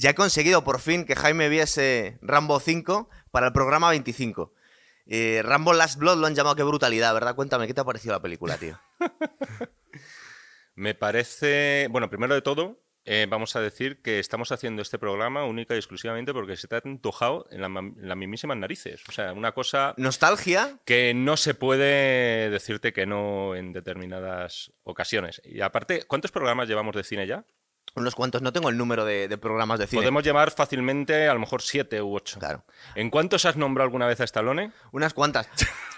Ya he conseguido por fin que Jaime viese Rambo 5 para el programa 25. Eh, Rambo Last Blood lo han llamado qué brutalidad, ¿verdad? Cuéntame, ¿qué te ha parecido la película, tío? Me parece, bueno, primero de todo, eh, vamos a decir que estamos haciendo este programa única y exclusivamente porque se te ha antojado en, las mismísimas narices. O sea, una cosa... ¿Nostalgia? Que no se puede decirte que no en determinadas ocasiones. Y aparte, ¿cuántos programas llevamos de cine ya? Unos cuantos, no tengo el número de, programas de cine. Podemos llevar fácilmente a lo mejor siete u ocho. Claro. ¿En cuántos has nombrado alguna vez a Stallone? Unas cuantas.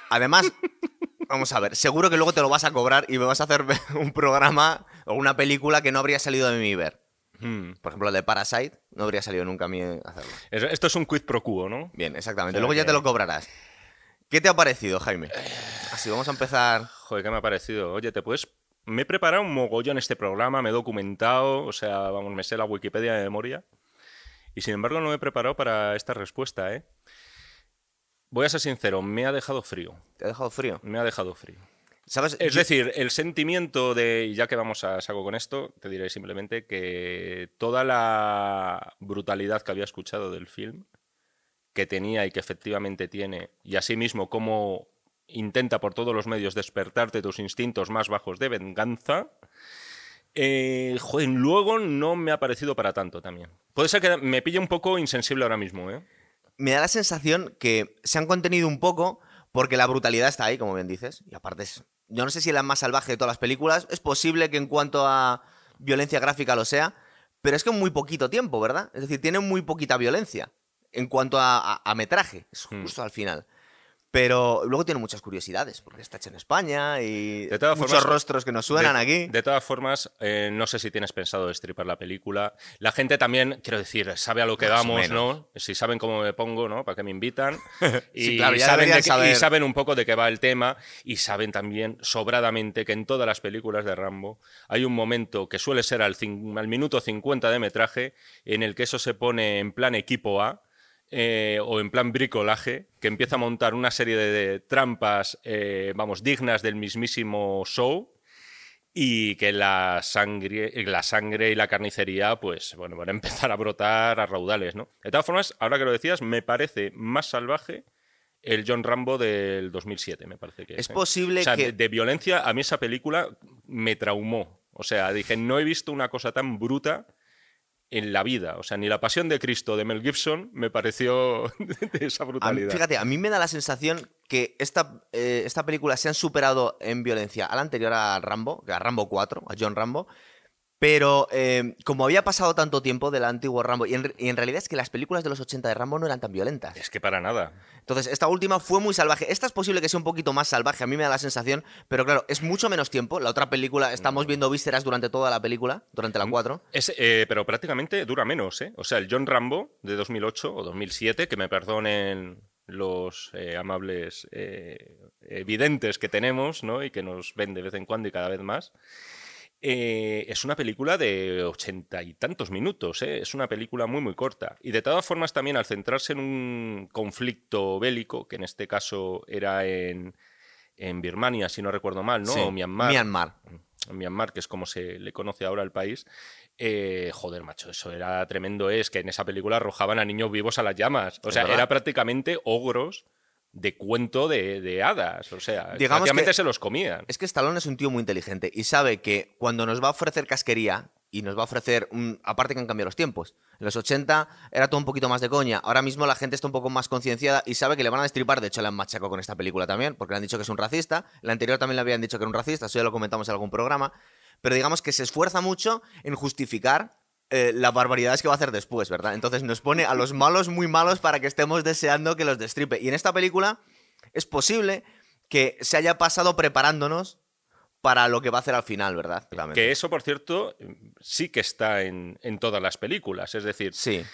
Además, vamos a ver, seguro que luego te lo vas a cobrar y me vas a hacer un programa o una película que no habría salido de mi ver. Hmm. Por ejemplo, el de Parasite no habría salido nunca a mí hacerlo. Esto es un quid pro quo, ¿no? Bien, exactamente. luego ya te lo cobrarás. ¿Qué te ha parecido, Jaime? Así vamos a empezar. Joder, ¿qué me ha parecido? Oye, ¿te puedes me he preparado un mogollón este programa, me he documentado, o sea, vamos, me sé la Wikipedia de memoria. Y sin embargo no me he preparado para esta respuesta, ¿eh? Voy a ser sincero, me ha dejado frío. ¿Te ha dejado frío? Me ha dejado frío. ¿Sabes? Es decir, el sentimiento de, y ya que vamos a saco con esto, te diré simplemente que toda la brutalidad que había escuchado del film, que tenía y que efectivamente tiene, y asimismo cómo intenta por todos los medios despertarte tus instintos más bajos de venganza. Eh, luego no me ha parecido para tanto también. Puede ser que me pille un poco insensible ahora mismo, ¿eh? Me da la sensación que se han contenido un poco porque la brutalidad está ahí, como bien dices. Y aparte, es, yo no sé si es la más salvaje de todas las películas. Es posible que en cuanto a violencia gráfica lo sea, pero es que en muy poquito tiempo, ¿verdad? Es decir, tiene muy poquita violencia en cuanto a, metraje. Es hmm. justo al final. Pero luego tiene muchas curiosidades, porque está hecho en España y muchos rostros que nos suenan aquí. De todas formas, eh, no sé si tienes pensado destripar la película. La gente también, quiero decir, sabe a lo que vamos, ¿no? Si saben cómo me pongo, ¿no? ¿Para qué me invitan? Y, saben un poco de qué va el tema y saben también sobradamente que en todas las películas de Rambo hay un momento que suele ser al, al minuto 50 de metraje en el que eso se pone en plan equipo A eh, o en plan bricolaje, que empieza a montar una serie de, trampas, eh, vamos, dignas del mismísimo show y que la sangre, la sangre y la carnicería, pues, bueno, van a empezar a brotar a raudales, ¿no? De todas formas, ahora que lo decías, me parece más salvaje el John Rambo del 2007, me parece que es. ¿eh? posible que... de, violencia, a mí esa película me traumó. O sea, dije, no he visto una cosa tan bruta en la vida. O sea, ni la pasión de Cristo de Mel Gibson me pareció de esa brutalidad. fíjate, a mí me da la sensación que esta, eh, esta película se han superado en violencia a la anterior a Rambo, a Rambo 4, a John Rambo, pero eh, como había pasado tanto tiempo del antiguo Rambo, y en, realidad es que las películas de los 80 de Rambo no eran tan violentas. Es que para nada. Entonces, esta última fue muy salvaje. Esta es posible que sea un poquito más salvaje, a mí me da la sensación, pero claro, es mucho menos tiempo. La otra película, estamos viendo vísceras durante toda la película, durante la 4. Mm, eh, pero prácticamente dura menos, ¿eh? O sea, el John Rambo de 2008 o 2007, que me perdonen los eh, amables evidentes que tenemos, ¿no? Y que nos ven de vez en cuando y cada vez más. Eh, es una película de ochenta y tantos minutos, ¿eh? es una película muy muy corta. Y de todas formas también al centrarse en un conflicto bélico, que en este caso era en, Birmania, si no recuerdo mal, ¿no? o Myanmar. Myanmar. Mm, Myanmar, que es como se le conoce ahora al país. Eh, joder, macho, eso era tremendo. Es que en esa película arrojaban a niños vivos a las llamas. O sea, era prácticamente ogros de cuento de, hadas. O sea, Digamos se los comían. Es que Stallone es un tío muy inteligente y sabe que cuando nos va a ofrecer casquería y nos va a ofrecer, un, aparte que han cambiado los tiempos. En los 80 era todo un poquito más de coña. Ahora mismo la gente está un poco más concienciada y sabe que le van a destripar. De hecho, le han machacado con esta película también, porque le han dicho que es un racista. La anterior también le habían dicho que era un racista, eso ya lo comentamos en algún programa. Pero digamos que se esfuerza mucho en justificar eh, las barbaridades que va a hacer después, ¿verdad? Entonces nos pone a los malos muy malos para que estemos deseando que los destripe. Y en esta película es posible que se haya pasado preparándonos para lo que va a hacer al final, ¿verdad? Que eso, por cierto, sí que está en, todas las películas. Es decir, sí.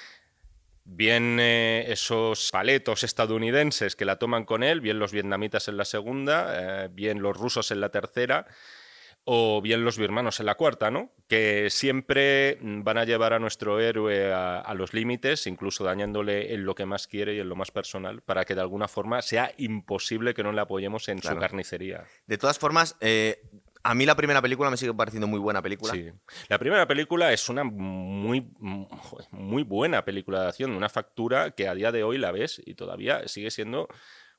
bien eh, esos paletos estadounidenses que la toman con él, bien los vietnamitas en la segunda, eh, bien los rusos en la tercera o bien los birmanos en la cuarta, ¿no? Que siempre van a llevar a nuestro héroe a, los límites, incluso dañándole en lo que más quiere y en lo más personal, para que de alguna forma sea imposible que no le apoyemos en su carnicería. De todas formas, eh, A mí la primera película me sigue pareciendo muy buena película. Sí. La primera película es una muy, muy buena película de acción, una factura que a día de hoy la ves y todavía sigue siendo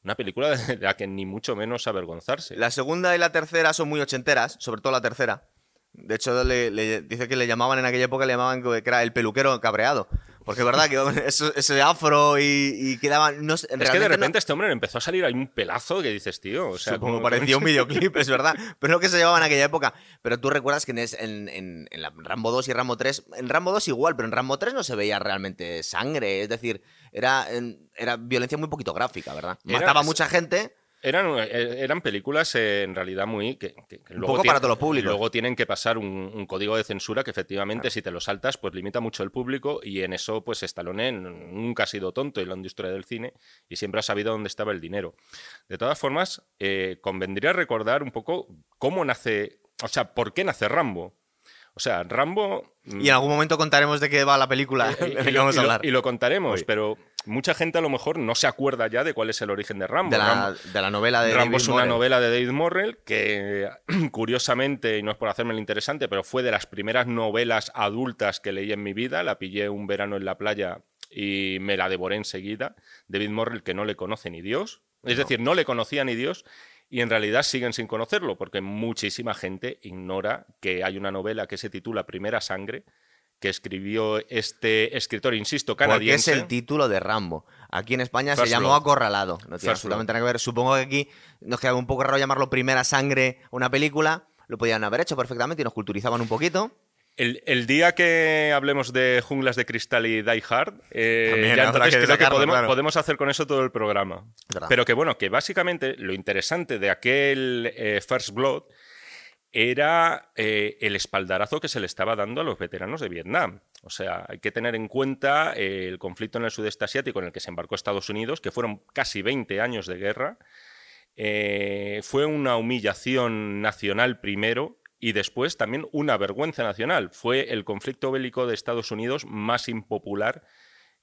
una película de la que ni mucho menos avergonzarse. La segunda y la tercera son muy ochenteras, sobre todo la tercera. De hecho, le, dice que le llamaban en aquella época, le llamaban el peluquero cabreado. Porque es verdad que ese afro y, quedaban. No, es que de repente este hombre empezó a salir ahí un pelazo que dices, tío. O sea, como parecía un videoclip, es verdad. Pero es lo que se llevaba en aquella época. Pero tú recuerdas que en, en, Rambo 2 y Rambo 3. En Rambo 2 igual, pero en Rambo 3 no se veía realmente sangre. Es decir, era, era violencia muy poquito gráfica, ¿verdad? Mataba mucha gente eran, eh, eran películas eh, en realidad muy. Que, luego poco para todo lo público. Luego tienen que pasar un, código de censura que efectivamente, si te lo saltas, pues limita mucho el público y en eso, pues Stallone nunca ha sido tonto en la industria del cine y siempre ha sabido dónde estaba el dinero. De todas formas, eh, convendría recordar un poco cómo nace. O sea, ¿por qué nace Rambo? O sea, Rambo. Y en algún momento contaremos de qué va la película. Y, vamos a hablar. y lo contaremos, pero mucha gente a lo mejor no se acuerda ya de cuál es el origen de Rambo. De la, novela de Rambo es una novela de David Morrell que, curiosamente, y no es por hacerme el interesante, pero fue de las primeras novelas adultas que leí en mi vida. La pillé un verano en la playa y me la devoré enseguida. David Morrell, que no le conoce ni Dios. Es decir, no le conocía ni Dios y en realidad siguen sin conocerlo porque muchísima gente ignora que hay una novela que se titula Primera Sangre que escribió este escritor, insisto, canadiense. Porque es el título de Rambo. Aquí en España se llamó Acorralado. No tiene absolutamente nada que ver. Supongo que aquí nos queda un poco raro llamarlo Primera Sangre una película. Lo podían haber hecho perfectamente y nos culturizaban un poquito. El, día que hablemos de Junglas de Cristal y Die Hard, eh, ya entonces creo que podemos, hacer con eso todo el programa. Pero que bueno, que básicamente lo interesante de aquel eh, First Blood era eh, el espaldarazo que se le estaba dando a los veteranos de Vietnam. O sea, hay que tener en cuenta eh, el conflicto en el sudeste asiático en el que se embarcó Estados Unidos, que fueron casi 20 años de guerra. Eh, fue una humillación nacional primero y después también una vergüenza nacional. Fue el conflicto bélico de Estados Unidos más impopular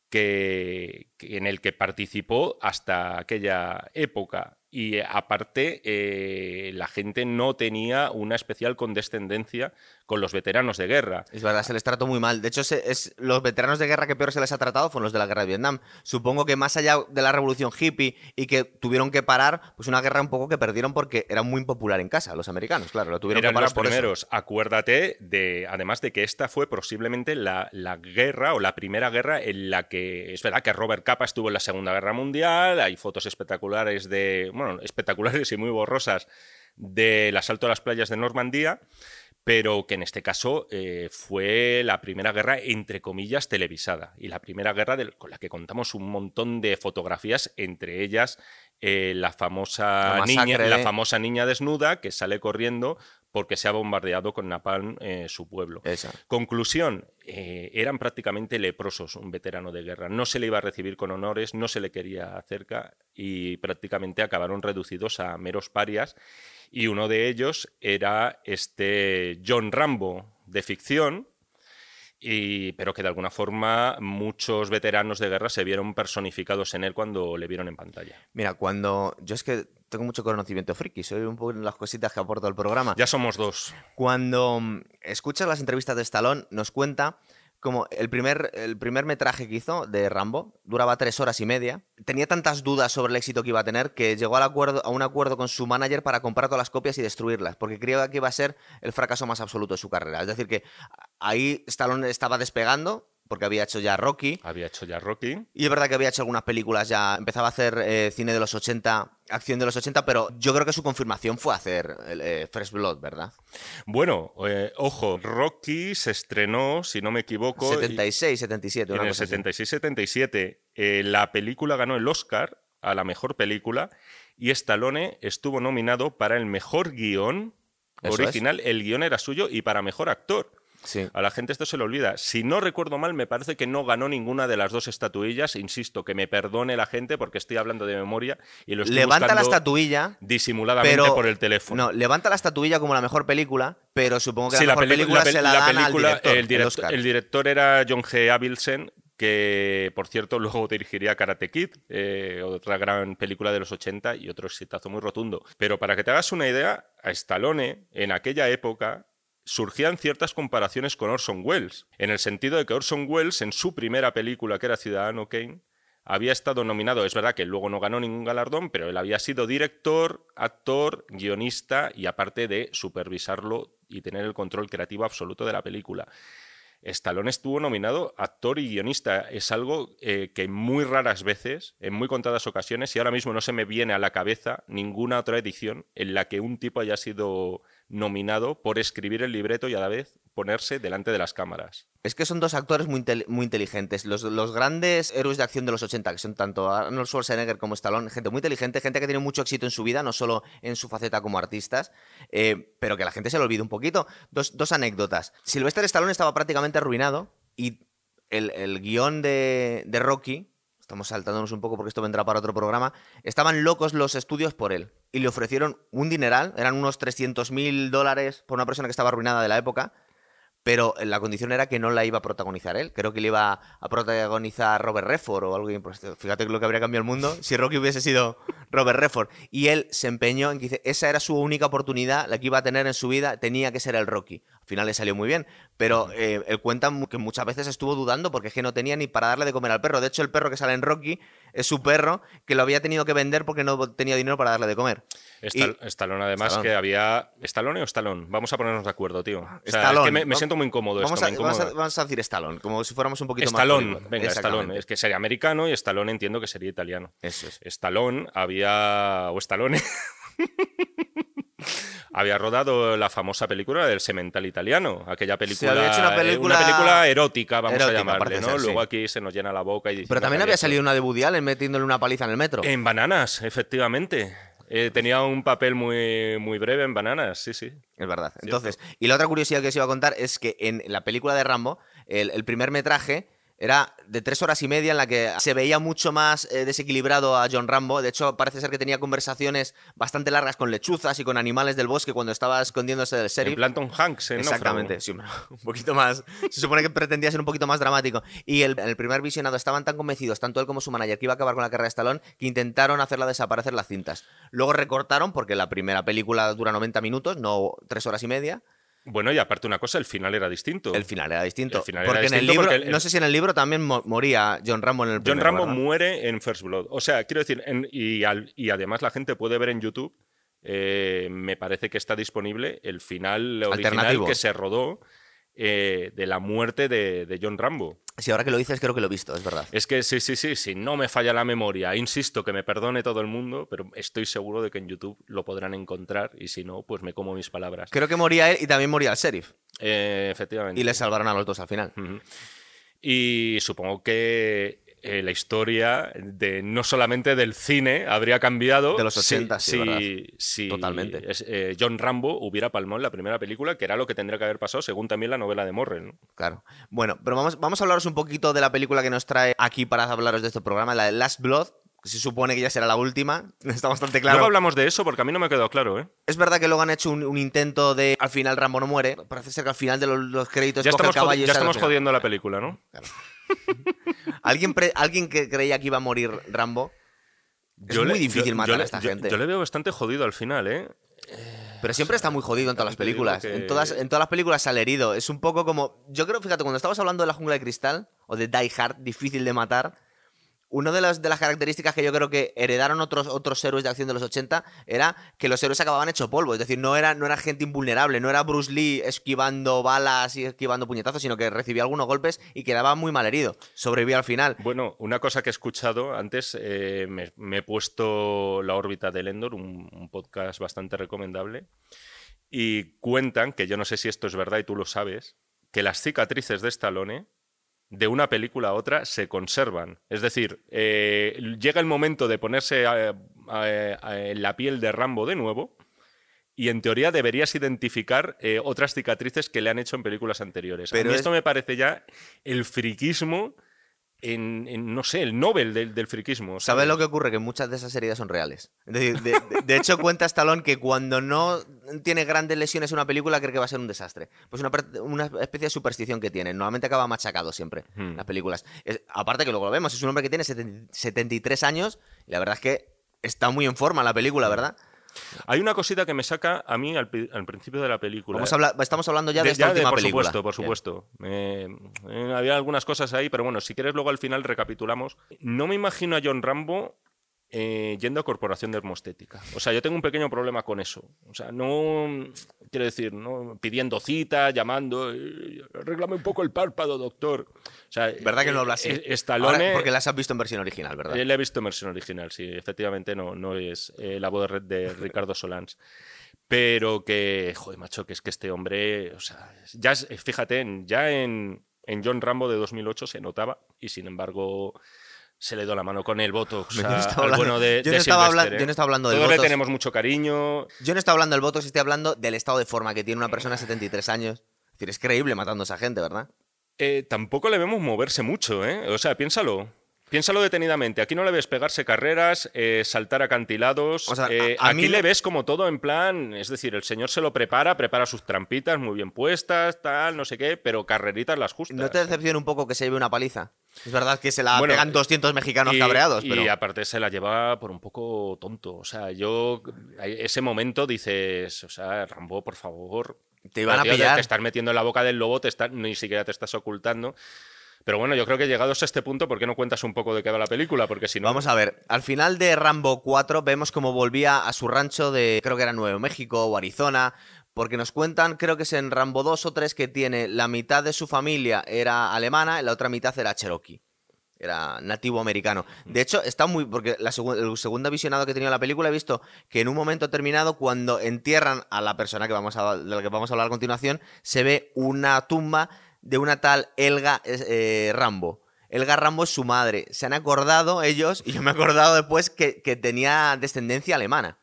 que, en el que participó hasta aquella época. Y aparte, eh, la gente no tenía una especial condescendencia con los veteranos de guerra. Es verdad, se les trató muy mal. De hecho, es, los veteranos de guerra que peor se les ha tratado fueron los de la guerra de Vietnam. Supongo que más allá de la revolución hippie y que tuvieron que parar, pues una guerra un poco que perdieron porque era muy impopular en casa, los americanos, claro, lo tuvieron que parar los primeros. Acuérdate de, además de que esta fue posiblemente la, la, guerra o la primera guerra en la que, es verdad que Robert Capa estuvo en la Segunda Guerra Mundial, hay fotos espectaculares de, bueno, espectaculares y muy borrosas del asalto a las playas de Normandía pero que en este caso eh, fue la primera guerra, entre comillas, televisada, y la primera guerra con la que contamos un montón de fotografías, entre ellas eh, la, famosa niña, la famosa niña desnuda que sale corriendo porque se ha bombardeado con napalm eh, su pueblo. Conclusión, eran prácticamente leprosos un veterano de guerra. No se le iba a recibir con honores, no se le quería cerca y prácticamente acabaron reducidos a meros parias y uno de ellos era este John Rambo de ficción, y, pero que de alguna forma muchos veteranos de guerra se vieron personificados en él cuando le vieron en pantalla. Mira, cuando yo es que tengo mucho conocimiento friki, soy un poco en las cositas que aporto al programa. Ya somos dos. Cuando escuchas las entrevistas de Stallone, nos cuenta como el primer, el primer metraje que hizo de Rambo duraba tres horas y media. Tenía tantas dudas sobre el éxito que iba a tener que llegó al acuerdo, a un acuerdo con su manager para comprar todas las copias y destruirlas, porque creía que iba a ser el fracaso más absoluto de su carrera. Es decir, que ahí Stallone estaba despegando, porque había hecho ya Rocky. Había hecho ya Rocky. Y es verdad que había hecho algunas películas ya, empezaba a hacer eh, cine de los 80, acción de los 80, pero yo creo que su confirmación fue hacer eh, First Blood, ¿verdad? Bueno, eh, ojo, Rocky se estrenó, si no me equivoco... 76, 77. En el 76-77. la película ganó el Oscar a la mejor película y Stallone estuvo nominado para el mejor guion original. El guion era suyo y para mejor actor. A la gente esto se le olvida. Si no recuerdo mal, me parece que no ganó ninguna de las dos estatuillas. Insisto, que me perdone la gente porque estoy hablando de memoria y lo estoy Levanta la estatuilla. Disimuladamente por el teléfono. No, levanta la estatuilla como la mejor película, pero supongo que la mejor película, se la, dan al director, el, director, el, director era John G. Avildsen, que por cierto luego dirigiría Karate Kid, eh, otra gran película de los 80 y otro exitazo muy rotundo. Pero para que te hagas una idea, a Stallone en aquella época surgían ciertas comparaciones con Orson Welles, en el sentido de que Orson Welles en su primera película, que era Ciudadano Kane, había estado nominado, es verdad que luego no ganó ningún galardón, pero él había sido director, actor, guionista y aparte de supervisarlo y tener el control creativo absoluto de la película. Stallone estuvo nominado actor y guionista. Es algo eh, que muy raras veces, en muy contadas ocasiones, y ahora mismo no se me viene a la cabeza ninguna otra edición en la que un tipo haya sido nominado por escribir el libreto y a la vez ponerse delante de las cámaras. Es que son dos actores muy, inteligentes. Los, los, grandes héroes de acción de los 80, que son tanto Arnold Schwarzenegger como Stallone, gente muy inteligente, gente que tiene mucho éxito en su vida, no solo en su faceta como artistas, eh, pero que la gente se lo olvida un poquito. Dos, dos anécdotas. Sylvester Stallone estaba prácticamente arruinado y el, el guion de, de Rocky, estamos saltándonos un poco porque esto vendrá para otro programa, estaban locos los estudios por él y le ofrecieron un dineral, eran unos 300 mil dólares por una persona que estaba arruinada de la época, pero la condición era que no la iba a protagonizar él. Creo que le iba a protagonizar Robert Redford o algo. Pues, fíjate lo que habría cambiado el mundo si Rocky hubiese sido Robert Redford. Y él se empeñó en que esa era su única oportunidad, la que iba a tener en su vida, tenía que ser el Rocky. Al final le salió muy bien, pero eh, él cuenta que muchas veces estuvo dudando porque es que no tenía ni para darle de comer al perro. De hecho, el perro que sale en Rocky es su perro que lo había tenido que vender porque no tenía dinero para darle de comer. Estalón, además, que había. ¿Estalón o Estalón? Vamos a ponernos de acuerdo, tío. es que me, siento muy incómodo. Vamos, a, vamos, a, decir Estalón, como si fuéramos un poquito más. venga, Estalón. Es que sería americano y Estalón entiendo que sería italiano. Eso es. Estalón había. O Estalone. había rodado la famosa película del Semental Italiano, aquella película, había hecho una eh, película, película erótica, vamos a llamarle, ¿no? Luego aquí se nos llena la boca y Pero también había salido una de Woody Allen metiéndole una paliza en el metro. En bananas, efectivamente. Eh, tenía un papel muy, muy breve en Bananas, sí, sí. Es verdad. Entonces, y la otra curiosidad que os iba a contar es que en la película de Rambo, el primer metraje era de tres horas y media en la que se veía mucho más eh, desequilibrado a John Rambo. De hecho, parece ser que tenía conversaciones bastante largas con lechuzas y con animales del bosque cuando estaba escondiéndose del sheriff. En Planton Hanks, ¿eh? Exactamente, sí, un poquito más. Se supone que pretendía ser un poquito más dramático. Y el, el, primer visionado estaban tan convencidos, tanto él como su manager, que iba a acabar con la carrera de Stallone, que intentaron hacerla desaparecer las cintas. Luego recortaron, porque la primera película dura 90 minutos, no tres horas y media. Bueno, y aparte una cosa, el final era distinto. El final era distinto. porque en el libro, no sé si en el libro también moría John Rambo en el John Rambo muere en First Blood. O sea, quiero decir, y, y, además la gente puede ver en YouTube, eh, me parece que está disponible el final original que se rodó eh, de la muerte de, John Rambo. Sí, ahora que lo dices creo que lo he visto, es verdad. Es que sí, sí, sí, sí, no me falla la memoria. Insisto, que me perdone todo el mundo, pero estoy seguro de que en YouTube lo podrán encontrar y si no, pues me como mis palabras. Creo que moría él y también moría el sheriff. Eh, efectivamente. Y le salvaron a los dos al final. Y supongo que eh, la historia de no solamente del cine habría cambiado. De los 80, sí, sí, Totalmente. Eh, John Rambo hubiera palmado en la primera película, que era lo que tendría que haber pasado según también la novela de Morren. Claro. Bueno, pero vamos, vamos a hablaros un poquito de la película que nos trae aquí para hablaros de este programa, la de Last Blood, se supone que ya será la última. Está bastante claro. Luego hablamos de eso porque a mí no me ha quedado claro, ¿eh? Es verdad que luego han hecho un, intento de al final Rambo no muere. Parece ser que al final de los, créditos ya estamos, ya estamos jodiendo la película, ¿no? Claro. ¿Alguien, ¿Alguien que creía que iba a morir Rambo? Es muy difícil matar a esta gente. Yo le veo bastante jodido al final, ¿eh? Pero siempre está muy jodido en todas las películas. En, todas, en todas las películas sale herido. Es un poco como. Yo creo, fíjate, cuando estabas hablando de la jungla de cristal o de Die Hard, difícil de matar, una de las, de las características que yo creo que heredaron otros, otros héroes de acción de los 80 era que los héroes acababan hecho polvo. Es decir, no era, no era gente invulnerable, no era Bruce Lee esquivando balas y esquivando puñetazos, sino que recibía algunos golpes y quedaba muy mal herido. Sobrevivía al final. Bueno, una cosa que he escuchado antes, eh, me, he puesto La órbita del Endor, un, un podcast bastante recomendable, y cuentan, que yo no sé si esto es verdad y tú lo sabes, que las cicatrices de Stallone de una película a otra se conservan. Es decir, eh, llega el momento de ponerse en la piel de Rambo de nuevo y en teoría deberías identificar eh, otras cicatrices que le han hecho en películas anteriores. Pero esto me parece ya el friquismo en, no sé, el Nobel del, del friquismo. ¿Sabes lo que ocurre? Que muchas de esas heridas son reales. de, hecho, cuenta Stallone que cuando no tiene grandes lesiones en una película, cree que va a ser un desastre. Pues una, una especie de superstición que tiene. Normalmente acaba machacado siempre en hmm. las películas. aparte que luego lo vemos, es un hombre que tiene 73 años y la verdad es que está muy en forma la película, ¿verdad? Hay una cosita que me saca a mí al, principio de la película. estamos hablando ya de, esta última por película. Supuesto, por supuesto, eh, había algunas cosas ahí, pero bueno, si quieres luego al final recapitulamos. No me imagino a John Rambo eh, yendo a corporación de hermostética. O sea, yo tengo un pequeño problema con eso. O sea, no, quiero decir, no pidiendo cita, llamando, eh, arréglame un poco el párpado, doctor. O sea, ¿Verdad que no habla así? Eh, porque las has visto en versión original, ¿verdad? Le he visto en versión original, sí. Efectivamente no, no es la voz de, de Ricardo Solans. Pero que, joder, macho, que es que este hombre, o sea, ya, fíjate, ya en, en John Rambo de 2008 se notaba y sin embargo se le dio la mano con el voto. yo no estaba hablando del Todos le tenemos mucho cariño. Yo no estaba hablando del voto, estoy hablando del estado de forma que tiene una persona de 73 años. Es decir, es creíble matando a esa gente, ¿verdad? Eh, tampoco le vemos moverse mucho, ¿eh? O sea, piénsalo. Piénsalo detenidamente. Aquí no le ves pegarse carreras, eh, saltar acantilados. Eh, aquí le ves como todo en plan. Es decir, el señor se lo prepara, prepara sus trampitas muy bien puestas, tal, no sé qué, pero carreritas las justas. ¿No te decepciona un poco que se lleve una paliza? Es verdad que se la pegan 200 mexicanos cabreados. Pero... Y aparte se la lleva por un poco tonto. O sea, yo. Ese momento dices, o sea, Rambo, por favor. Te iban a pillar. Te estás metiendo en la boca del lobo, te ni siquiera te estás ocultando. Pero bueno, yo creo que llegados a este punto, ¿por qué no cuentas un poco de qué va la película? Porque si no. Vamos a ver, al final de Rambo 4 vemos cómo volvía a su rancho de, creo que era Nuevo México o Arizona, porque nos cuentan, creo que es en Rambo 2 o 3, que tiene la mitad de su familia era alemana y la otra mitad era cherokee. Era nativo americano. De hecho, está muy. Porque la el segundo visionado que he tenido la película he visto que en un momento determinado, cuando entierran a la persona que vamos a, de la que vamos a hablar a continuación, se ve una tumba de una tal Elga eh, Rambo. Elga Rambo es su madre. Se han acordado ellos, y yo me he acordado después, que, tenía descendencia alemana.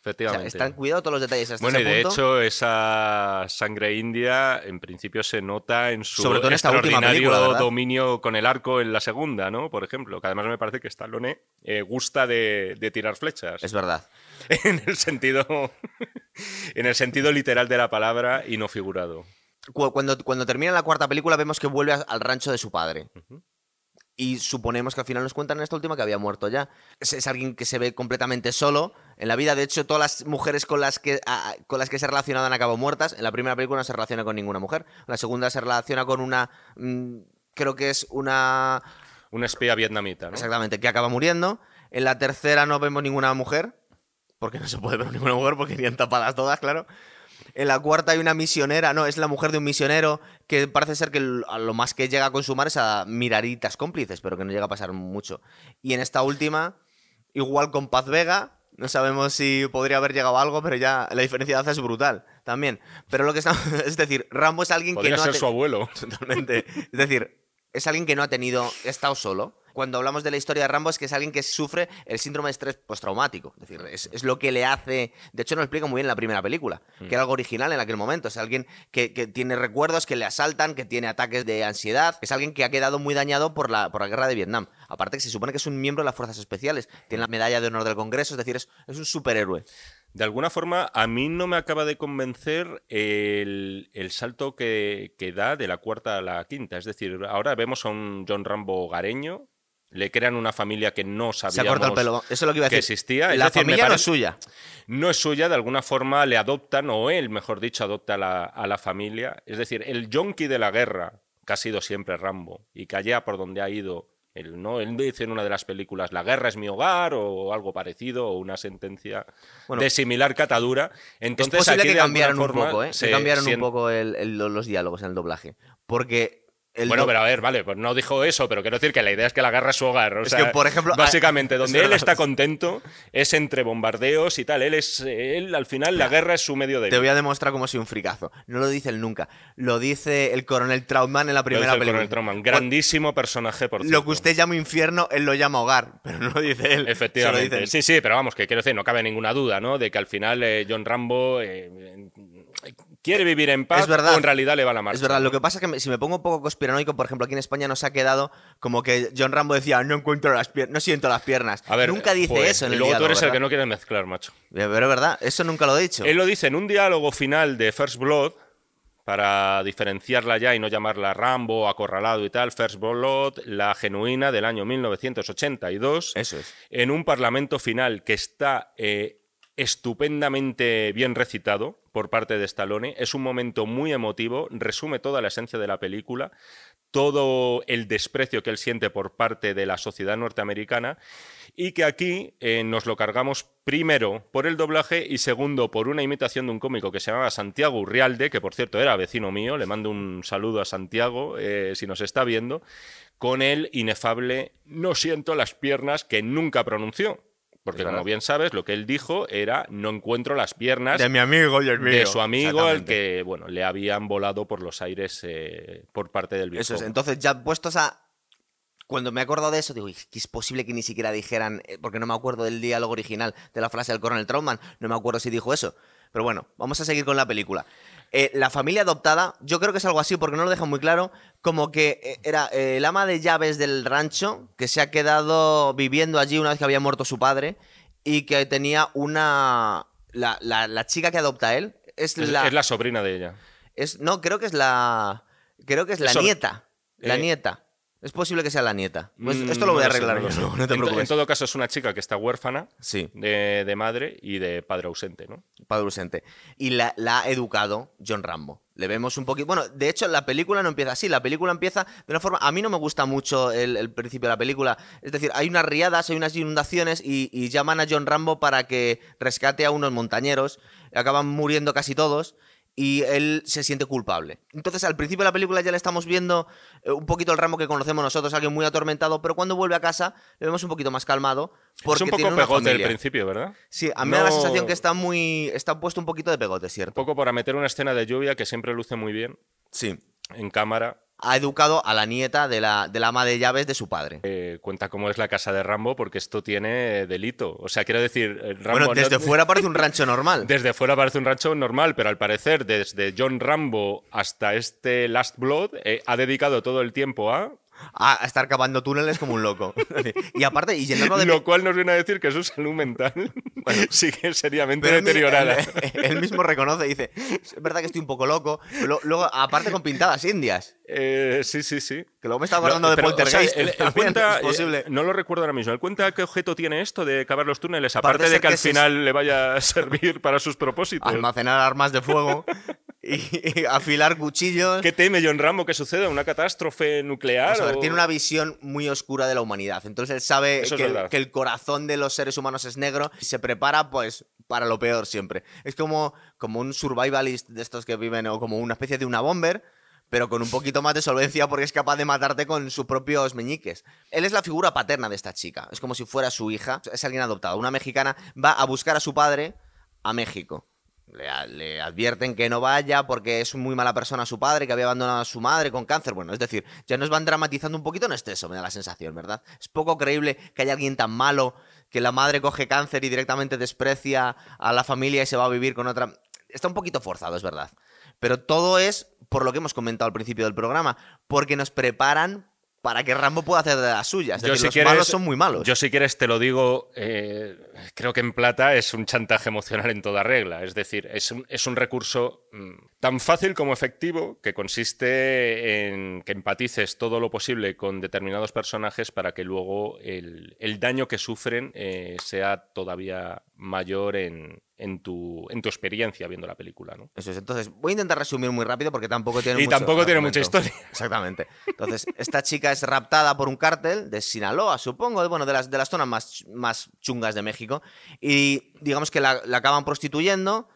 Efectivamente. están cuidados todos los detalles hasta Bueno, y de hecho, esa sangre india, en principio, se nota en su Sobre todo en esta extraordinario dominio con el arco en la segunda, ¿no? Por ejemplo, que además me parece que Stallone eh, gusta de, de, tirar flechas. Es verdad. en el sentido. en el sentido literal de la palabra y no figurado cuando, cuando termina la cuarta película vemos que vuelve al rancho de su padre. Y suponemos que al final nos cuentan en esta última que había muerto ya. Es, alguien que se ve completamente solo en la vida. De hecho, todas las mujeres con las que, con las que se ha relacionado han acabado muertas. En la primera película no se relaciona con ninguna mujer. En la segunda se relaciona con una... Mm, creo que es una... Una espía vietnamita, ¿no? Exactamente, que acaba muriendo. En la tercera no vemos ninguna mujer. Porque no se puede ver ninguna mujer porque irían tapadas todas, claro. En la cuarta hay una misionera, no, es la mujer de un misionero que parece ser que a lo más que llega a consumar es a miraritas cómplices, pero que no llega a pasar mucho. Y en esta última, igual con Paz Vega, no sabemos si podría haber llegado algo, pero ya la diferencia de edad es brutal también. Pero lo que está, es decir, Rambo es alguien que no ser su abuelo. Totalmente. Es decir, es alguien que no ha tenido, ha estado solo cuando hablamos de la historia de Rambo es que es alguien que sufre el síndrome de estrés postraumático. Es decir, es, lo que le hace. De hecho, nos explica muy bien en la primera película, que era algo original en aquel momento. Es alguien que, tiene recuerdos que le asaltan, que tiene ataques de ansiedad. Es alguien que ha quedado muy dañado por la, por la guerra de Vietnam. Aparte que se supone que es un miembro de las fuerzas especiales. Tiene la medalla de honor del Congreso, es decir, es, un superhéroe. De alguna forma, a mí no me acaba de convencer el, salto que, que, da de la cuarta a la quinta. Es decir, ahora vemos a un John Rambo hogareño, le crean una familia que no sabíamos el pelo. Eso es lo que, iba a decir. existía. la familia no es suya. No es suya, de alguna forma le adoptan, o él, mejor dicho, adopta a la, familia. Es decir, el yonki de la guerra, que ha sido siempre Rambo, y que allá por donde ha ido, él, ¿no? él dice en una de las películas, la guerra es mi hogar, o algo parecido, o una sentencia de similar catadura. Entonces, es posible que cambiaron un poco, ¿eh? Se, cambiaron un poco los diálogos en el doblaje. Porque bueno, pero a ver, vale, pues no dijo eso, pero quiero decir que la idea es que la guerra es su hogar. es que, por ejemplo, básicamente, donde él está contento es entre bombardeos y tal. Él es, él al final, la guerra es su medio de. Te voy a demostrar cómo soy un fricazo. No lo dice él nunca. Lo dice el coronel Trautmann en la primera película. El coronel Trautmann, grandísimo personaje, por cierto. Lo que usted llama infierno, él lo llama hogar, pero no lo dice él. Efectivamente. Sí, sí, pero vamos, que quiero decir, no cabe ninguna duda, ¿no? De que al final eh, John Rambo. Eh, quiere vivir en paz o en realidad le va la marcha. Es verdad, lo que pasa es que si me pongo un poco conspiranoico, por ejemplo, aquí en España nos ha quedado como que John Rambo decía, no encuentro las piernas, no siento las piernas. A ver, nunca dice eso en el y luego tú eres el que no quiere mezclar, macho. Pero es verdad, eso nunca lo he dicho. Él lo dice en un diálogo final de First Blood, para diferenciarla ya y no llamarla Rambo, acorralado y tal, First Blood, la genuina del año 1982. Eso es. En un parlamento final que está eh, estupendamente bien recitado por parte de Stallone. Es un momento muy emotivo, resume toda la esencia de la película, todo el desprecio que él siente por parte de la sociedad norteamericana y que aquí eh, nos lo cargamos primero por el doblaje y segundo por una imitación de un cómico que se llamaba Santiago Urrialde, que por cierto era vecino mío, le mando un saludo a Santiago eh, si nos está viendo, con el inefable No siento las piernas que nunca pronunció. Porque como bien sabes, lo que él dijo era no encuentro las piernas de mi amigo, De su amigo, al que bueno, le habían volado por los aires eh, por parte del viejo. Eso es. Entonces, ya puestos a. Cuando me acuerdo de eso, digo, es posible que ni siquiera dijeran, eh, porque no me acuerdo del diálogo original de la frase del coronel Trautmann, no me acuerdo si dijo eso. Pero bueno, vamos a seguir con la película. Eh, la familia adoptada, yo creo que es algo así porque no lo dejan muy claro, como que eh, era eh, el ama de llaves del rancho que se ha quedado viviendo allí una vez que había muerto su padre y que tenía una... La, chica que adopta él es, la... Es la sobrina de ella. Es, no, creo que es la... Creo que es la nieta. La nieta. Es posible que sea la nieta. Pues mm, esto lo voy a arreglar yo, no, te en, todo caso, es una chica que está huérfana sí. de, madre y de padre ausente, ¿no? Padre ausente. Y la, ha educado John Rambo. Le vemos un poquito. Bueno, de hecho, la película no empieza así. La película empieza de una forma. A mí no me gusta mucho el, principio de la película. Es decir, hay unas riadas, hay unas inundaciones y, y llaman a John Rambo para que rescate a unos montañeros. Acaban muriendo casi todos y él se siente culpable. Entonces, al principio de la película ya le estamos viendo eh, un poquito el ramo que conocemos nosotros, alguien muy atormentado, pero cuando vuelve a casa le vemos un poquito más calmado. Porque es un poco pegote al principio, ¿verdad? Sí, a mí me da la sensación que está muy. está puesto un poquito de pegote, ¿cierto? Un poco para meter una escena de lluvia que siempre luce muy bien. Sí. En cámara ha educado a la nieta de la, de la ama de llaves de su padre. Eh, cuenta cómo es la casa de Rambo porque esto tiene delito. O sea, quiero decir, eh, Rambo Bueno, desde fuera parece un rancho normal. Desde fuera parece un rancho normal, pero al parecer desde John Rambo hasta este Last Blood eh, ha dedicado todo el tiempo a a estar cavando túneles como un loco. y aparte, y llenarlo de. Lo cual nos viene a decir que su salud mental sigue seriamente deteriorada. Él, mismo reconoce y dice: Es verdad que estoy un poco loco. luego, aparte con pintadas indias. Eh, sí, sí, sí. Que luego me estaba acordando de Poltergeist. cuenta, eh, no lo recuerdo ahora mismo. ¿Él cuenta qué objeto tiene esto de cavar los túneles? Aparte de que, al final le vaya a servir para sus propósitos. Almacenar armas de fuego y, afilar cuchillos. ¿Qué teme John Rambo que suceda? ¿Una catástrofe nuclear? Tiene una visión muy oscura de la humanidad. Entonces él sabe que el, corazón de los seres humanos es negro y se prepara, pues, para lo peor siempre. Es como, como un survivalist de estos que viven, o como una especie de una bomber, pero con un poquito más de solvencia porque es capaz de matarte con sus propios meñiques. Él es la figura paterna de esta chica. Es como si fuera su hija. Es alguien adoptado. Una mexicana va a buscar a su padre a México le, advierten que no vaya porque es muy mala persona su padre, que había abandonado a su madre con cáncer. Bueno, es decir, ya nos van dramatizando un poquito en exceso, me da la sensación, ¿verdad? Es poco creíble que haya alguien tan malo que la madre coge cáncer y directamente desprecia a la familia y se va a vivir con otra. Está un poquito forzado, es verdad. Pero todo es por lo que hemos comentado al principio del programa, porque nos preparan para que Rambo pueda hacer de las suyas. los malos son muy malos. Yo si quieres te lo digo, eh, creo que en plata es un chantaje emocional en toda regla. Es decir, es un, es un recurso mm, tan fácil como efectivo que consiste en que empatices todo lo posible con determinados personajes para que luego el, daño que sufren eh, sea todavía mayor en, en tu, en tu experiencia viendo la película. ¿no? Eso es. Entonces, voy a intentar resumir muy rápido porque tampoco tiene Y tampoco tiene mucha historia. Exactamente. Entonces, esta chica es raptada por un cártel de Sinaloa, supongo, bueno, de las, de las zonas más, más chungas de México. Y digamos que la, la acaban prostituyendo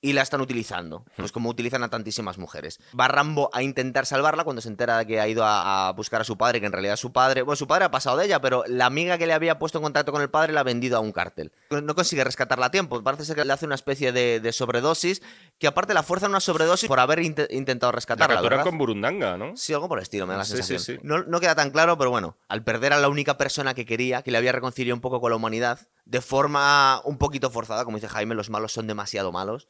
y la están utilizando, pues como utilizan a tantísimas mujeres. Va Rambo a intentar salvarla cuando se entera de que ha ido a, buscar a su padre, que en realidad su padre, bueno, su padre ha pasado de ella, pero la amiga que le había puesto en contacto con el padre la ha vendido a un cártel. No consigue rescatarla a tiempo, parece ser que le hace una especie de, sobredosis, que aparte la fuerza en una sobredosis por haber intentado rescatarla. La con Burundanga, ¿no? Sí, algo por el estilo, me da la sensación. No, no queda tan claro, pero bueno, al perder a la única persona que quería, que le había reconciliado un poco con la humanidad, de forma un poquito forzada, como dice Jaime, los malos son demasiado malos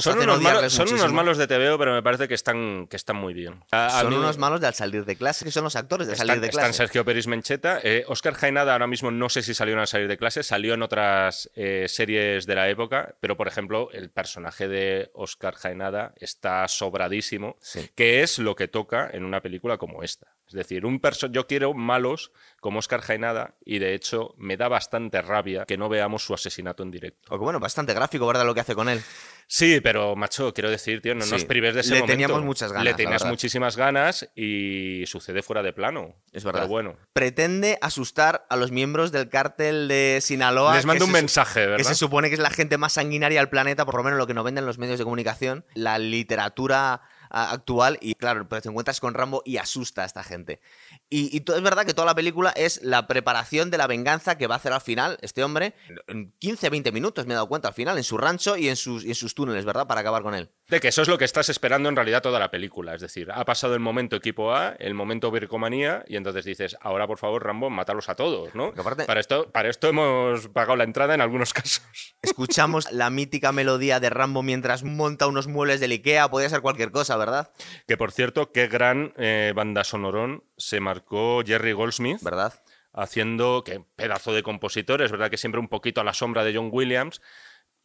son unos, malos, son unos malos de TVO, pero me parece que están, que están muy bien. son unos malos de al salir de clase, que son los actores de salir de clase. Están Sergio Peris Mencheta. Eh, Oscar Jainada ahora mismo no sé si salió a salir de clase, salió en otras eh, series de la época, pero por ejemplo, el personaje de Oscar Jainada está sobradísimo, que es lo que toca en una película como esta. Es decir, un yo quiero malos como Oscar Jainada y de hecho me da bastante rabia que no veamos su asesinato en directo. Bueno, bastante gráfico, ¿verdad? Lo que hace con él. Sí, pero macho, quiero decir, tío, no nos prives de ese Le momento. teníamos muchas ganas. Le tenías muchísimas ganas y sucede fuera de plano. Es verdad. bueno. Pretende asustar a los miembros del cártel de Sinaloa. Les manda un mensaje, ¿verdad? Que se supone que es la gente más sanguinaria del planeta, por lo menos lo que nos venden los medios de comunicación. La literatura actual y claro, pero te encuentras con Rambo y asusta a esta gente. Y, es verdad que toda la película es la preparación de la venganza que va a hacer al final este hombre en 15-20 minutos, me he dado cuenta al final, en su rancho y en sus, y en sus túneles, ¿verdad? Para acabar con él. De que eso es lo que estás esperando en realidad toda la película. Es decir, ha pasado el momento equipo A, el momento vircomanía, y entonces dices, ahora por favor, Rambo, mátalos a todos, ¿no? para, esto, para esto hemos pagado la entrada en algunos casos. Escuchamos la mítica melodía de Rambo mientras monta unos muebles del Ikea, podría ser cualquier cosa, ¿verdad? Que por cierto, qué gran eh, banda sonorón se marcó Jerry Goldsmith. ¿Verdad? Haciendo, que pedazo de compositor, es verdad que siempre un poquito a la sombra de John Williams,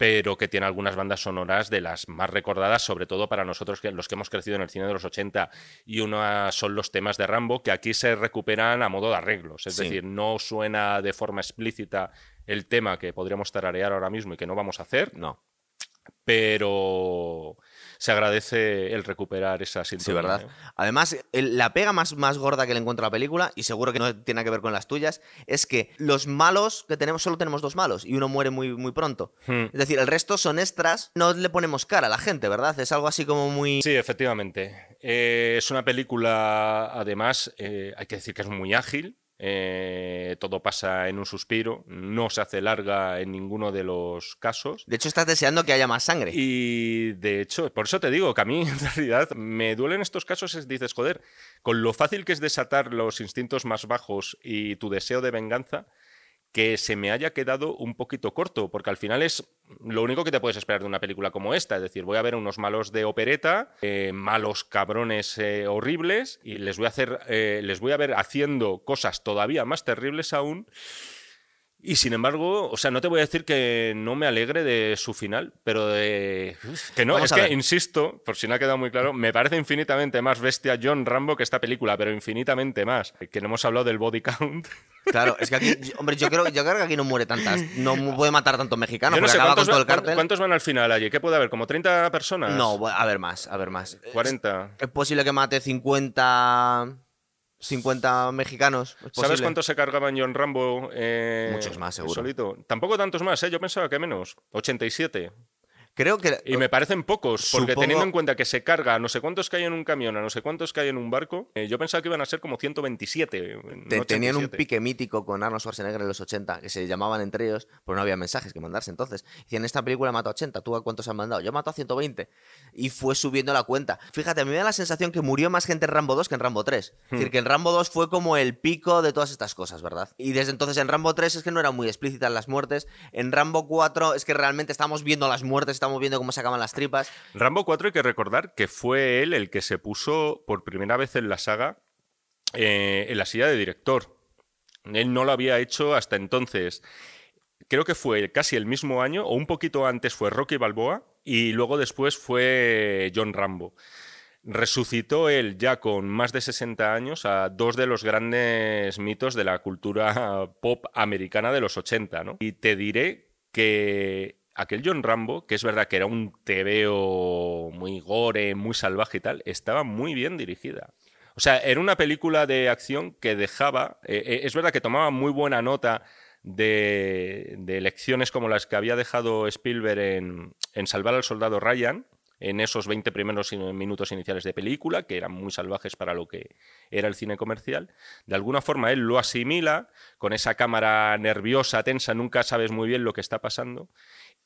pero que tiene algunas bandas sonoras de las más recordadas, sobre todo para nosotros, los que hemos crecido en el cine de los 80. Y una son los temas de Rambo, que aquí se recuperan a modo de arreglos. Es decir, no suena de forma explícita el tema que podríamos tararear ahora mismo y que no vamos a hacer. No. Pero se agradece el recuperar esa sintonía. Sí, ¿verdad? Además, la pega más, más gorda que le encuentro a la película, y seguro que no tiene que ver con las tuyas, es que los malos que tenemos, solo tenemos dos malos, y uno muere muy, muy pronto. Hmm. Es decir, el resto son extras, no le ponemos cara a la gente, ¿verdad? Es algo así como muy... Sí, efectivamente. Eh, es una película, además, eh, hay que decir que es muy ágil, eh, todo pasa en un suspiro, no se hace larga en ninguno de los casos. De hecho, estás deseando que haya más sangre. Y de hecho, por eso te digo que a mí en realidad me duelen estos casos, es, dices, joder, con lo fácil que es desatar los instintos más bajos y tu deseo de venganza, que se me haya quedado un poquito corto, porque al final es lo único que te puedes esperar de una película como esta, es decir, voy a ver unos malos de opereta, eh, malos cabrones eh, horribles, y les voy a hacer, eh, les voy a ver haciendo cosas todavía más terribles aún. Y sin embargo, o sea, no te voy a decir que no me alegre de su final, pero de... que no, es que, insisto, por si no ha quedado muy claro, me parece infinitamente más bestia John Rambo que esta película, pero infinitamente más. Que no hemos hablado del body count. Claro, es que aquí, hombre, yo creo, yo creo que aquí no muere tantas, no puede matar tantos mexicanos. No sé cuántos, todo el cártel. ¿cuántos van al final allí? ¿Qué puede haber? ¿Como 30 personas? No, a ver más, a ver más. 40. Es, posible que mate 50... 50 mexicanos. ¿Sabes cuántos se cargaban John Rambo? Eh, Muchos más, seguro. Solito. Tampoco tantos más, ¿eh? Yo pensaba que menos. 87. Creo que. Y me parecen pocos, porque teniendo en cuenta que se carga a no sé cuántos que hay en un camión, a no sé cuántos que hay en un barco, eh, yo pensaba que iban a ser como 127. tenían un pique mítico con Arnold Schwarzenegger en los 80, que se llamaban entre ellos, pero no había mensajes que mandarse. Entonces, y en esta película mató a 80, ¿tú a cuántos han mandado? Yo mato a 120. Y fue subiendo la cuenta. Fíjate, a mí me da la sensación que murió más gente en Rambo 2 que en Rambo 3. Es decir, hmm. que en Rambo 2 fue como el pico de todas estas cosas, ¿verdad? Y desde entonces en Rambo 3 es que no eran muy explícitas las muertes. En Rambo 4 es que realmente estamos viendo las muertes, estamos viendo cómo se acaban las tripas. Rambo 4 hay que recordar que fue él el que se puso por primera vez en la saga eh, en la silla de director. Él no lo había hecho hasta entonces. Creo que fue casi el mismo año, o un poquito antes fue Rocky Balboa, y luego después fue John Rambo. Resucitó él ya con más de 60 años a dos de los grandes mitos de la cultura pop americana de los 80, ¿no? Y te diré que aquel John Rambo, que es verdad que era un tebeo muy gore, muy salvaje y tal, estaba muy bien dirigida. O sea, era una película de acción que dejaba, eh, eh, es verdad que tomaba muy buena nota de, de, lecciones como las que había dejado Spielberg en, en Salvar al Soldado Ryan, en esos 20 primeros minutos iniciales de película, que eran muy salvajes para lo que era el cine comercial. De alguna forma él lo asimila con esa cámara nerviosa, tensa, nunca sabes muy bien lo que está pasando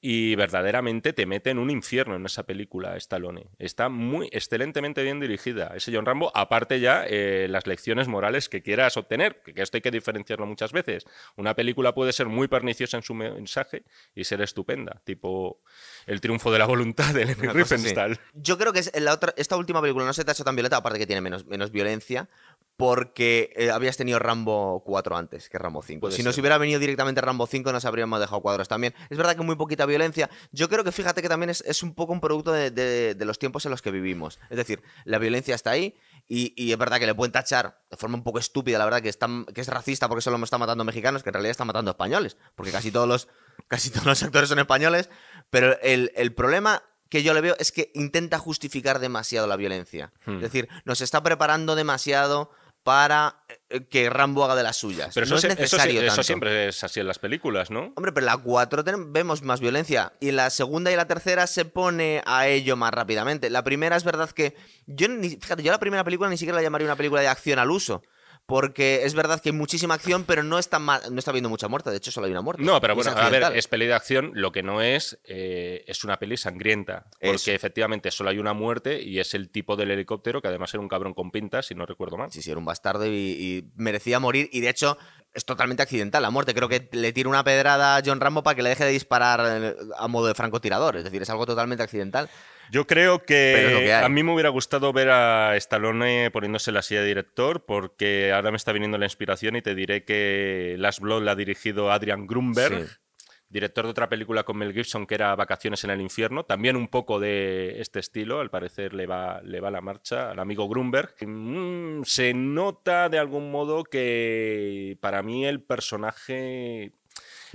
y verdaderamente te mete en un infierno en esa película, Stallone. Está muy excelentemente bien dirigida. Ese John Rambo, aparte ya eh, las lecciones morales que quieras obtener, que esto hay que diferenciarlo muchas veces. Una película puede ser muy perniciosa en su mensaje y ser estupenda, tipo El triunfo de la voluntad de Lenny Riefenstahl. Yo creo que es la otra, esta última película no se te ha hecho tan violenta, aparte que tiene menos, menos violencia, porque eh, habías tenido Rambo 4 antes que Rambo 5. si nos hubiera venido directamente Rambo 5, nos habríamos dejado cuadros también. Es verdad que muy poquita violencia. Yo creo que fíjate que también es, un poco un producto de, los tiempos en los que vivimos. Es decir, la violencia está ahí y, es verdad que le pueden tachar de forma un poco estúpida, la verdad, que, que es racista porque solo me está matando mexicanos, que en realidad está matando españoles, porque casi todos los, casi todos los actores son españoles. Pero el, el problema que yo le veo es que intenta justificar demasiado la violencia. Es hmm. decir, nos está preparando demasiado para eh, que Rambo haga de las suyas. Pero eso, es necesario eso, siempre es así en las películas, ¿no? Hombre, pero en la 4 vemos más violencia. Y la segunda y la tercera se pone a ello más rápidamente. La primera es verdad que. Yo fíjate, yo la primera película ni siquiera la llamaría una película de acción al uso porque es verdad que hay muchísima acción, pero no está, no está habiendo mucha muerte. De hecho, solo hay una muerte. No, pero bueno, a ver, es peli de acción. Lo que no es, eh, es una peli sangrienta. Porque efectivamente solo hay una muerte y es el tipo del helicóptero, que además era un cabrón con pintas, si no recuerdo mal. Sí, sí, era un bastardo y, merecía morir. Y de hecho, es totalmente accidental la muerte. Creo que le tira una pedrada a John Rambo para que le deje de disparar eh, a modo de francotirador. Es decir, es algo totalmente accidental. Yo creo que, a mí me hubiera gustado ver a Stallone poniéndose la silla de director, porque ahora me está viniendo la inspiración y te diré que Last Blood la ha dirigido Adrian Grunberg. Director de otra película con Mel Gibson que era Vacaciones en el Infierno, también un poco de este estilo, al parecer le va, le va la marcha al amigo Grunberg. Mm, se nota de algún modo que para mí el personaje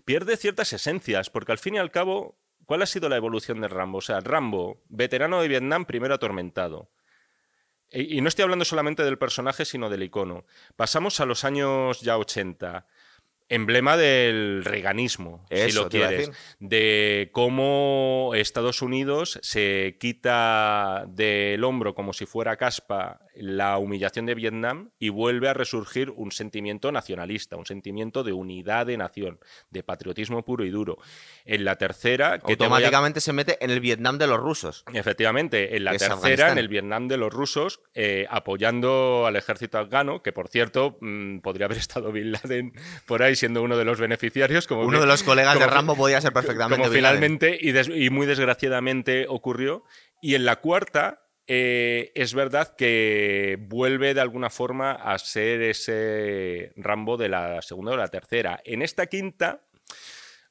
pierde ciertas esencias, porque al fin y al cabo ¿Cuál ha sido la evolución de Rambo? O sea, Rambo, veterano de Vietnam, primero atormentado. Y, no estoy hablando solamente del personaje, sino del icono. Pasamos a los años ya 80 emblema del reganismo, si lo quieres, de cómo Estados Unidos se quita del hombro como si fuera caspa la humillación de Vietnam y vuelve a resurgir un sentimiento nacionalista, un sentimiento de unidad de nación, de patriotismo puro y duro. En la tercera... Que Automáticamente se mete en el Vietnam de los rusos. Efectivamente, en la tercera, en el Vietnam de los rusos, eh, apoyando al ejército afgano, que por cierto mm, podría haber estado Bin Laden por ahí siendo uno de los beneficiarios. Como uno de los colegas de Rambo podía ser perfectamente. Como finalmente y, y muy desgraciadamente ocurrió. Y en la cuarta, eh, es verdad que vuelve de alguna forma a ser ese Rambo de la segunda o la tercera. En esta quinta,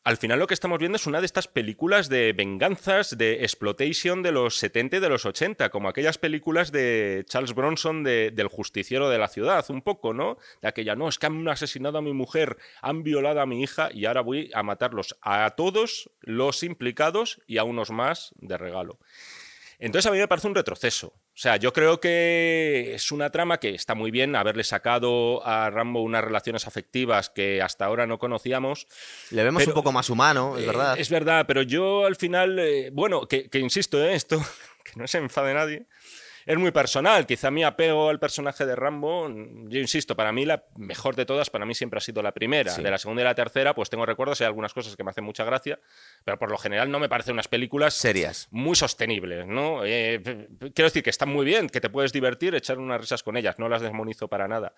al final lo que estamos viendo es una de estas películas de venganzas, de exploitation de los 70 y de los 80, como aquellas películas de Charles Bronson del justiciero de la ciudad, un poco, ¿no? De aquella, no, es que han asesinado a mi mujer, han violado a mi hija y ahora voy a matarlos a todos los implicados y a unos más de regalo. Entonces a mí me parece un retroceso. O sea, yo creo que es una trama que está muy bien haberle sacado a Rambo unas relaciones afectivas que hasta ahora no conocíamos. Le vemos un poco más humano, es verdad. Eh, es verdad, pero yo al final, eh, bueno, que, insisto en esto, que no se enfade nadie es muy personal. Quizá mi apego al personaje de Rambo, yo insisto, para mí la mejor de todas, para mí siempre ha sido la primera. De la segunda y la tercera, pues tengo recuerdos, hay algunas cosas que me hacen mucha gracia, pero por lo general no me parecen unas películas serias, muy sostenibles, ¿no? Eh, quiero decir que están muy bien, que te puedes divertir, echar unas risas con ellas, no las desmonizo para nada.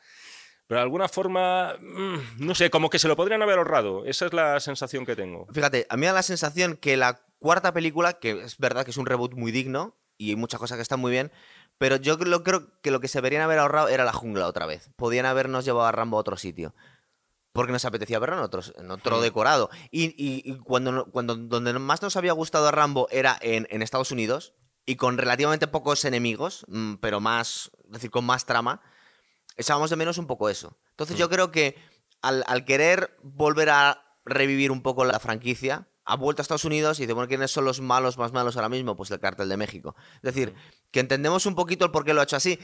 Pero de alguna forma, mm, no sé, como que se lo podrían haber ahorrado. Esa es la sensación que tengo. Fíjate, a mí me da la sensación que la cuarta película, que es verdad que es un reboot muy digno y hay muchas cosas que están muy bien, pero yo creo, que lo que se deberían haber ahorrado era la jungla otra vez. Podían habernos llevado a Rambo a otro sitio. Porque nos apetecía verlo en, otros, en otro decorado. Y, cuando, cuando donde más nos había gustado a Rambo era en, Estados Unidos y con relativamente pocos enemigos, mm, pero más, es decir, con más trama, echábamos de menos un poco eso. Entonces yo mm. creo que al, al, querer volver a revivir un poco la franquicia, ha vuelto a Estados Unidos y dice, bueno, ¿quiénes son los malos más malos ahora mismo? Pues el cártel de México. Es decir, que entendemos un poquito el por qué lo ha hecho así.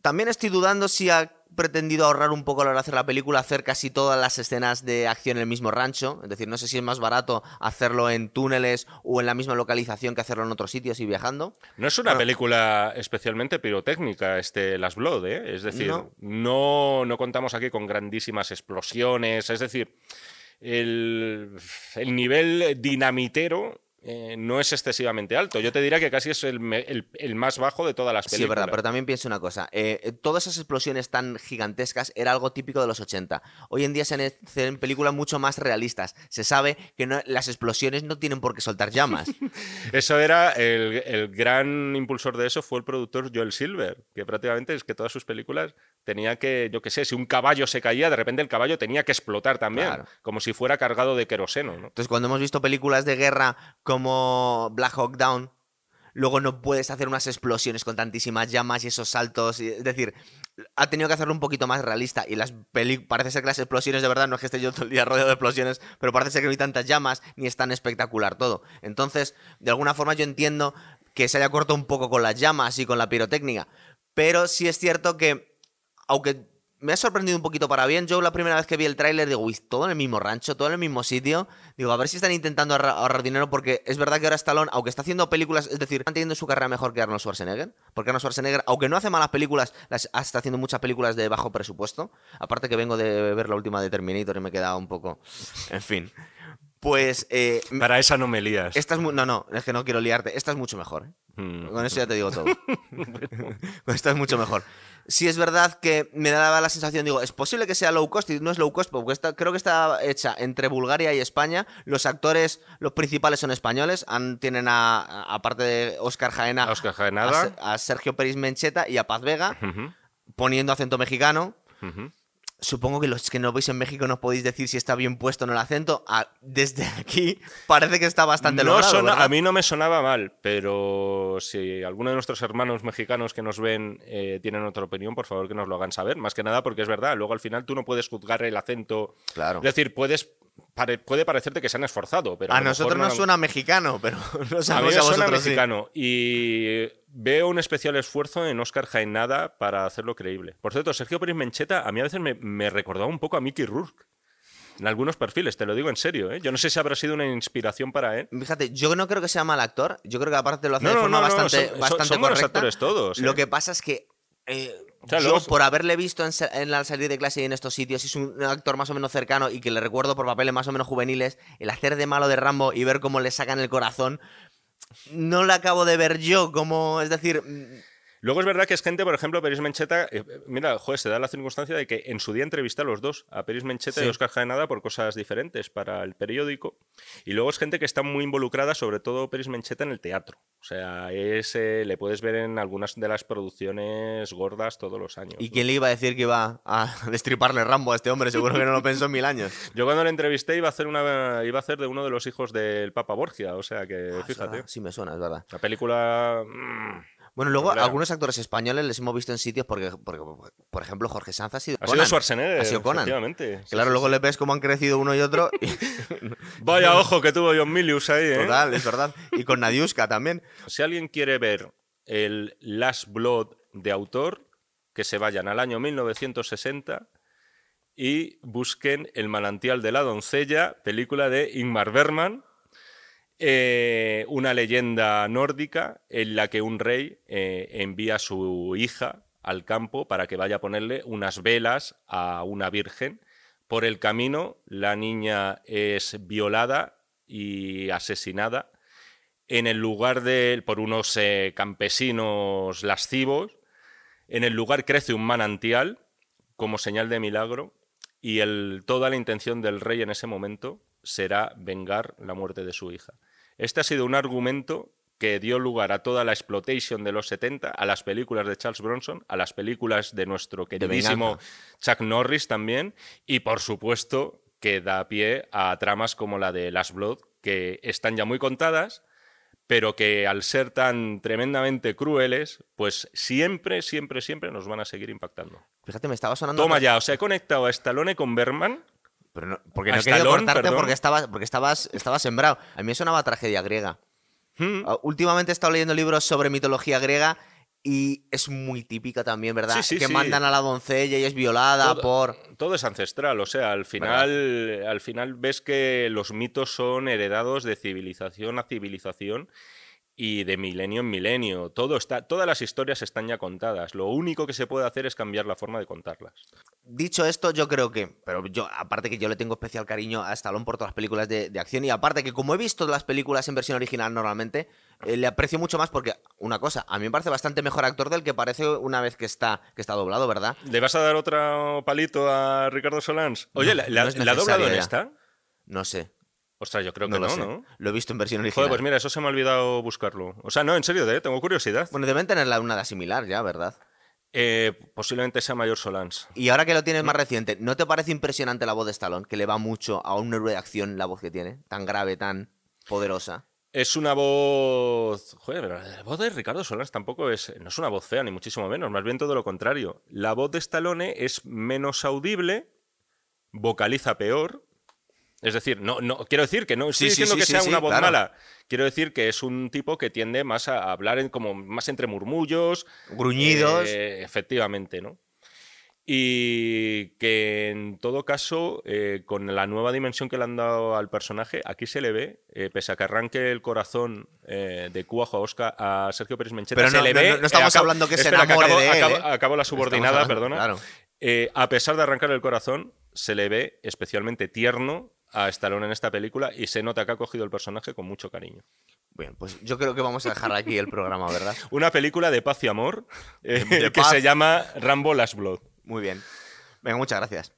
También estoy dudando si ha pretendido ahorrar un poco a la hora de hacer la película, hacer casi todas las escenas de acción en el mismo rancho. Es decir, no sé si es más barato hacerlo en túneles o en la misma localización que hacerlo en otros sitios y viajando. No es una película especialmente pirotécnica, este Las Blood, ¿eh? Es decir, no, no contamos aquí con grandísimas explosiones. Es decir, el, nivel dinamitero eh, no es excesivamente alto. Yo te diría que casi es el, más bajo de todas las películas. Sí, es verdad, pero también pienso una cosa. Eh, eh, todas esas explosiones tan gigantescas era algo típico de los 80. Hoy en día se hacen películas mucho más realistas. Se sabe que las explosiones no tienen por qué soltar llamas. eso era, el, gran impulsor de eso fue el productor Joel Silver, que prácticamente es que todas sus películas tenía que, yo qué sé, si un caballo se caía, de repente el caballo tenía que explotar también, como si fuera cargado de queroseno. Entonces, cuando hemos visto películas de guerra como Black Hawk Down, luego no puedes hacer unas explosiones con tantísimas llamas y esos saltos. es decir, ha tenido que hacerlo un poquito más realista. Y las parece ser que las explosiones de verdad, no es que esté yo todo el día rodeado de explosiones, pero parece ser que no hay tantas llamas ni es tan espectacular todo. Entonces, de alguna forma yo entiendo que se haya cortado un poco con las llamas y con la pirotécnica. Pero sí es cierto que, aunque me ha sorprendido un poquito para bien. Yo la primera vez que vi el tráiler digo, uy, todo en el mismo rancho, todo en el mismo sitio. Digo, a ver si están intentando ahorrar, dinero porque es verdad que ahora Stallone, aunque está haciendo películas, es decir, están teniendo su carrera mejor que Arnold Schwarzenegger. Porque Arnold Schwarzenegger, aunque no hace malas películas, las, está haciendo muchas películas de bajo presupuesto. Aparte que vengo de ver la última de Terminator y me he quedado un poco... En fin. Pues. Eh, Para esa no me lías. Esta es no, no, es que no quiero liarte. Esta es mucho mejor. ¿eh? Mm. Con eso ya te digo todo. Esta es mucho mejor. Si es verdad que me daba la sensación, digo, es posible que sea low cost y no es low cost, porque creo que está hecha entre Bulgaria y España. Los actores, los principales son españoles. tienen a, aparte de Oscar Jaena, a, Sergio Peris Mencheta y a Paz Vega, poniendo acento mexicano. Supongo que los que no veis en México no podéis decir si está bien puesto en el acento. Ah, desde aquí parece que está bastante no logrado, A mí no me sonaba mal, pero si alguno de nuestros hermanos mexicanos que nos ven eh, tienen otra opinión, por favor que nos lo hagan saber. Más que nada porque es verdad, luego al final tú no puedes juzgar el acento. Claro. Es decir, puedes puede parecerte que se han esforzado, pero a, nosotros nos suena mexicano, pero no a mí me suena mexicano y veo un especial esfuerzo en Oscar Jaenada para hacerlo creíble. Por cierto, Sergio Pérez Mencheta a mí a veces me, me recordaba un poco a Mickey Rourke. En algunos perfiles, te lo digo en serio, ¿eh? Yo no sé si habrá sido una inspiración para él. Fíjate, yo no creo que sea mal actor. Yo creo que aparte lo hace de forma bastante, bastante correcta. actores todos. Lo ¿eh? que pasa es que eh, yo, por haberle visto en, la salida de clase y en estos sitios, es un actor más o menos cercano y que le recuerdo por papeles más o menos juveniles, el hacer de malo de Rambo y ver cómo le sacan el corazón, no lo acabo de ver yo, como, es decir, Luego es verdad que es gente, por ejemplo, Peris Mencheta, eh, mira, joder, se da la circunstancia de que en su día entrevisté a los dos, a Peris Mencheta y Oscar Jaenada, por cosas diferentes para el periódico. Y luego es gente que está muy involucrada, sobre todo Peris Mencheta, en el teatro. O sea, es, le puedes ver en algunas de las producciones gordas todos los años. ¿Y quién le iba a decir que iba a destriparle Rambo a este hombre? Seguro que no lo pensó en mil años. Yo cuando le entrevisté iba a hacer una iba a hacer de uno de los hijos del Papa Borgia, o sea que ah, fíjate. Sí me suena, es verdad. La película mm, bueno, luego algunos actores españoles les hemos visto en sitios porque, por ejemplo, Jorge Sanz ha sido Ha sido Schwarzenegger, ha sido Conan. Claro, luego le ves cómo han crecido uno y otro. Vaya ojo que tuvo John Milius ahí, ¿eh? Total, es verdad. Y con Nadiuska también. Si alguien quiere ver el Last Blood de autor, que se vayan al año 1960 y busquen El manantial de la doncella, película de Ingmar Bergman, eh, una leyenda nórdica en la que un rey eh, envía a su hija al campo para que vaya a ponerle unas velas a una virgen. Por el camino, la niña es violada y asesinada en el lugar de por unos eh, campesinos lascivos. En el lugar crece un manantial como señal de milagro y toda la intención del rey en ese momento será vengar la muerte de su hija. Este ha sido un argumento que dio lugar a toda la exploitation de los 70, a las películas de Charles Bronson, a las películas de nuestro queridísimo Chuck Norris también, y por supuesto que da pie a tramas como la de Last Blood, que están ya muy contadas, pero que al ser tan tremendamente crueles, pues siempre, siempre, siempre nos van a seguir impactando. Fíjate, me estaba sonando... Toma ya, o sea, he conectado a Stallone con Berman pero no, porque no cortarte porque estabas, porque estabas, estabas sembrado. A mí me sonaba tragedia griega. Hmm. Ah, últimamente he estado leyendo libros sobre mitología griega y es muy típica también, ¿verdad? que mandan a la doncella y es violada por. Todo es ancestral, o sea, al final, al final ves que los mitos son heredados de civilización a civilización y de milenio en milenio. Todo está, todas las historias están ya contadas. Lo único que se puede hacer es cambiar la forma de contarlas. Dicho esto, yo creo que, pero yo, aparte que yo le tengo especial cariño a Stallone por todas las películas de, acción y aparte que como he visto las películas en versión original normalmente, eh, le aprecio mucho más porque, una cosa, a mí me parece bastante mejor actor del que parece una vez que está, que está doblado, ¿verdad? ¿Le vas a dar otro palito a Ricardo Solans? Oye, ¿la, ha doblado en esta? No sé. Ostras, yo creo que no, ¿no? Lo he visto en versión original. Joder, pues mira, eso se me ha olvidado buscarlo. O sea, no, en serio, ¿eh? tengo curiosidad. Bueno, deben tener una similar ya, ¿verdad? Eh, posiblemente sea mayor Solans. Y ahora que lo tienes más reciente, ¿no te parece impresionante la voz de Stallone? Que le va mucho a un héroe de acción la voz que tiene, tan grave, tan poderosa. Es una voz. Joder, la voz de Ricardo Solans tampoco es. No es una voz fea, ni muchísimo menos. Más bien todo lo contrario. La voz de Stallone es menos audible, vocaliza peor, es decir, no, no quiero decir que no estoy diciendo que sea una voz mala. Quiero decir que es un tipo que tiende más a hablar en, como más entre murmullos. Gruñidos. Eh, efectivamente, ¿no? Y que en todo caso, eh, con la nueva dimensión que le han dado al personaje, aquí se le ve, eh, pese a que arranque el corazón de Cuajo a, Oscar, a Sergio Pérez Mencheta, Pero no, se le ve. No, estamos hablando que se enamore acabo, de él. Acabo, la subordinada, perdona. a pesar de arrancar el corazón, se le ve especialmente tierno a Stallone en esta película y se nota que ha cogido el personaje con mucho cariño. Bien, pues yo creo que vamos a dejar aquí el programa, ¿verdad? Una película de paz y amor eh, que se llama Rambo Last Blood. Muy bien. Venga, muchas gracias.